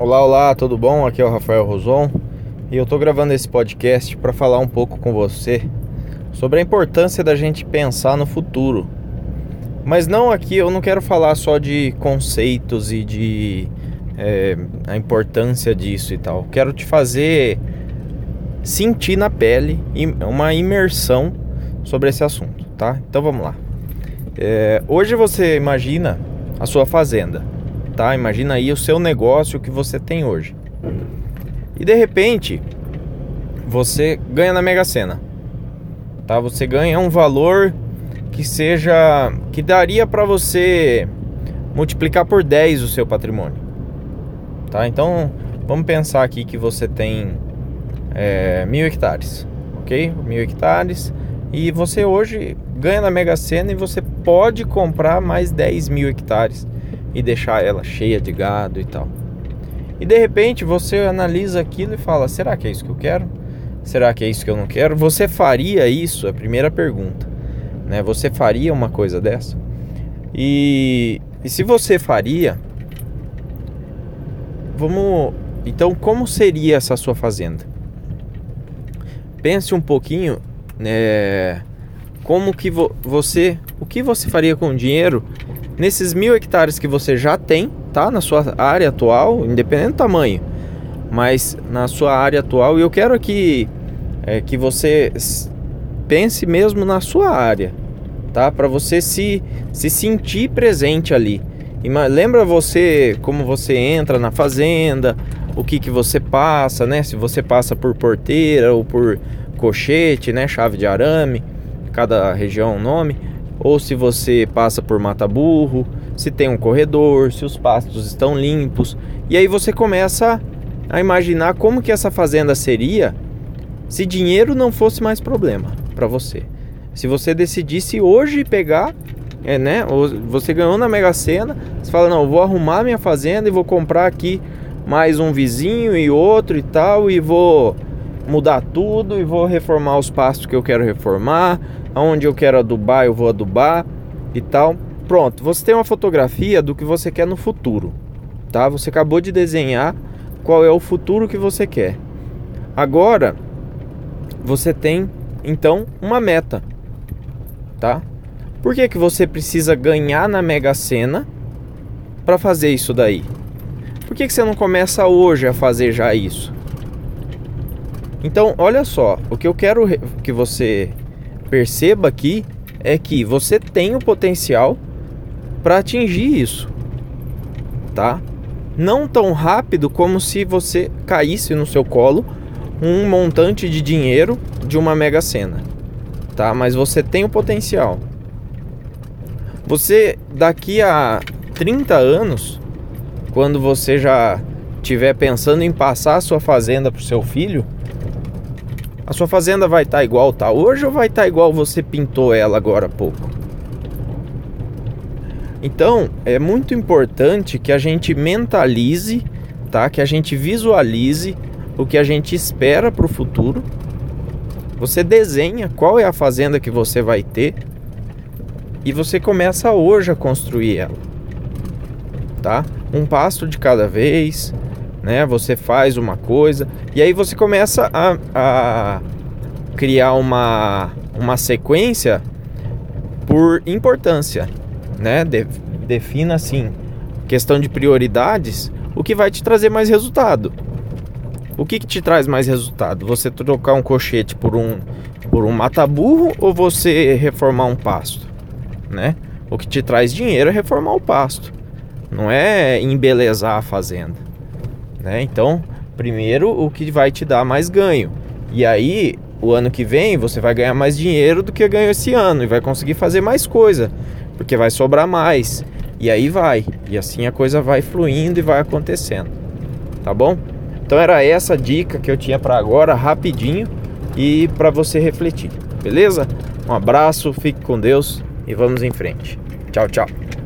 Olá, olá, tudo bom? Aqui é o Rafael Roson e eu tô gravando esse podcast para falar um pouco com você sobre a importância da gente pensar no futuro. Mas não aqui, eu não quero falar só de conceitos e de é, a importância disso e tal. Quero te fazer sentir na pele uma imersão sobre esse assunto, tá? Então vamos lá. É, hoje você imagina a sua fazenda tá? Imagina aí o seu negócio que você tem hoje. E de repente, você ganha na Mega Sena. Tá? Você ganha um valor que seja que daria para você multiplicar por 10 o seu patrimônio. Tá? Então, vamos pensar aqui que você tem é, mil hectares, ok? Mil hectares e você hoje ganha na Mega Sena e você pode comprar mais 10 mil hectares e deixar ela cheia de gado e tal. E de repente você analisa aquilo e fala: será que é isso que eu quero? Será que é isso que eu não quero? Você faria isso? É a primeira pergunta. Né? Você faria uma coisa dessa? E, e se você faria, vamos. Então, como seria essa sua fazenda? Pense um pouquinho, né? Como que vo você, o que você faria com o dinheiro nesses mil hectares que você já tem, tá? Na sua área atual, independente do tamanho, mas na sua área atual, e eu quero aqui é, que você pense mesmo na sua área, tá? Para você se, se sentir presente ali. E lembra você como você entra na fazenda, o que, que você passa, né? Se você passa por porteira ou por cochete, né? Chave de arame, cada região um nome ou se você passa por mata-burro, se tem um corredor, se os pastos estão limpos. E aí você começa a imaginar como que essa fazenda seria se dinheiro não fosse mais problema para você. Se você decidisse hoje pegar, é, né? Você ganhou na Mega Sena, você fala: "Não, vou arrumar minha fazenda e vou comprar aqui mais um vizinho e outro e tal e vou mudar tudo e vou reformar os pastos que eu quero reformar, aonde eu quero adubar, eu vou adubar e tal. Pronto, você tem uma fotografia do que você quer no futuro, tá? Você acabou de desenhar qual é o futuro que você quer. Agora, você tem então uma meta, tá? Por que, que você precisa ganhar na Mega Sena para fazer isso daí? Por que, que você não começa hoje a fazer já isso? Então, olha só, o que eu quero que você perceba aqui é que você tem o potencial para atingir isso, tá? Não tão rápido como se você caísse no seu colo um montante de dinheiro de uma mega sena, tá? Mas você tem o potencial. Você daqui a 30 anos, quando você já estiver pensando em passar a sua fazenda para o seu filho, a sua fazenda vai estar tá igual tá hoje ou vai estar tá igual você pintou ela agora há pouco? Então, é muito importante que a gente mentalize, tá? Que a gente visualize o que a gente espera para o futuro. Você desenha qual é a fazenda que você vai ter e você começa hoje a construir ela, tá? Um pasto de cada vez, né? Você faz uma coisa e aí você começa a, a criar uma, uma sequência por importância, né? De, defina assim, questão de prioridades, o que vai te trazer mais resultado. O que, que te traz mais resultado? Você trocar um cochete por um por um mata-burro ou você reformar um pasto, né? O que te traz dinheiro é reformar o pasto, não é embelezar a fazenda. Né? Então, primeiro o que vai te dar mais ganho. E aí, o ano que vem, você vai ganhar mais dinheiro do que ganhou esse ano e vai conseguir fazer mais coisa, porque vai sobrar mais. E aí vai. E assim a coisa vai fluindo e vai acontecendo. Tá bom? Então era essa dica que eu tinha para agora, rapidinho e para você refletir. Beleza? Um abraço, fique com Deus e vamos em frente. Tchau, tchau.